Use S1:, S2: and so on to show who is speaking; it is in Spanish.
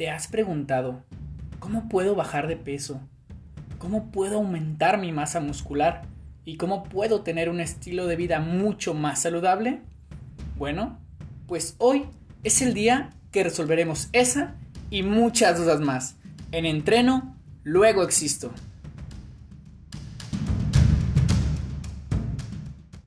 S1: ¿Te has preguntado cómo puedo bajar de peso? ¿Cómo puedo aumentar mi masa muscular? ¿Y cómo puedo tener un estilo de vida mucho más saludable? Bueno, pues hoy es el día que resolveremos esa y muchas dudas más. En entreno, luego existo.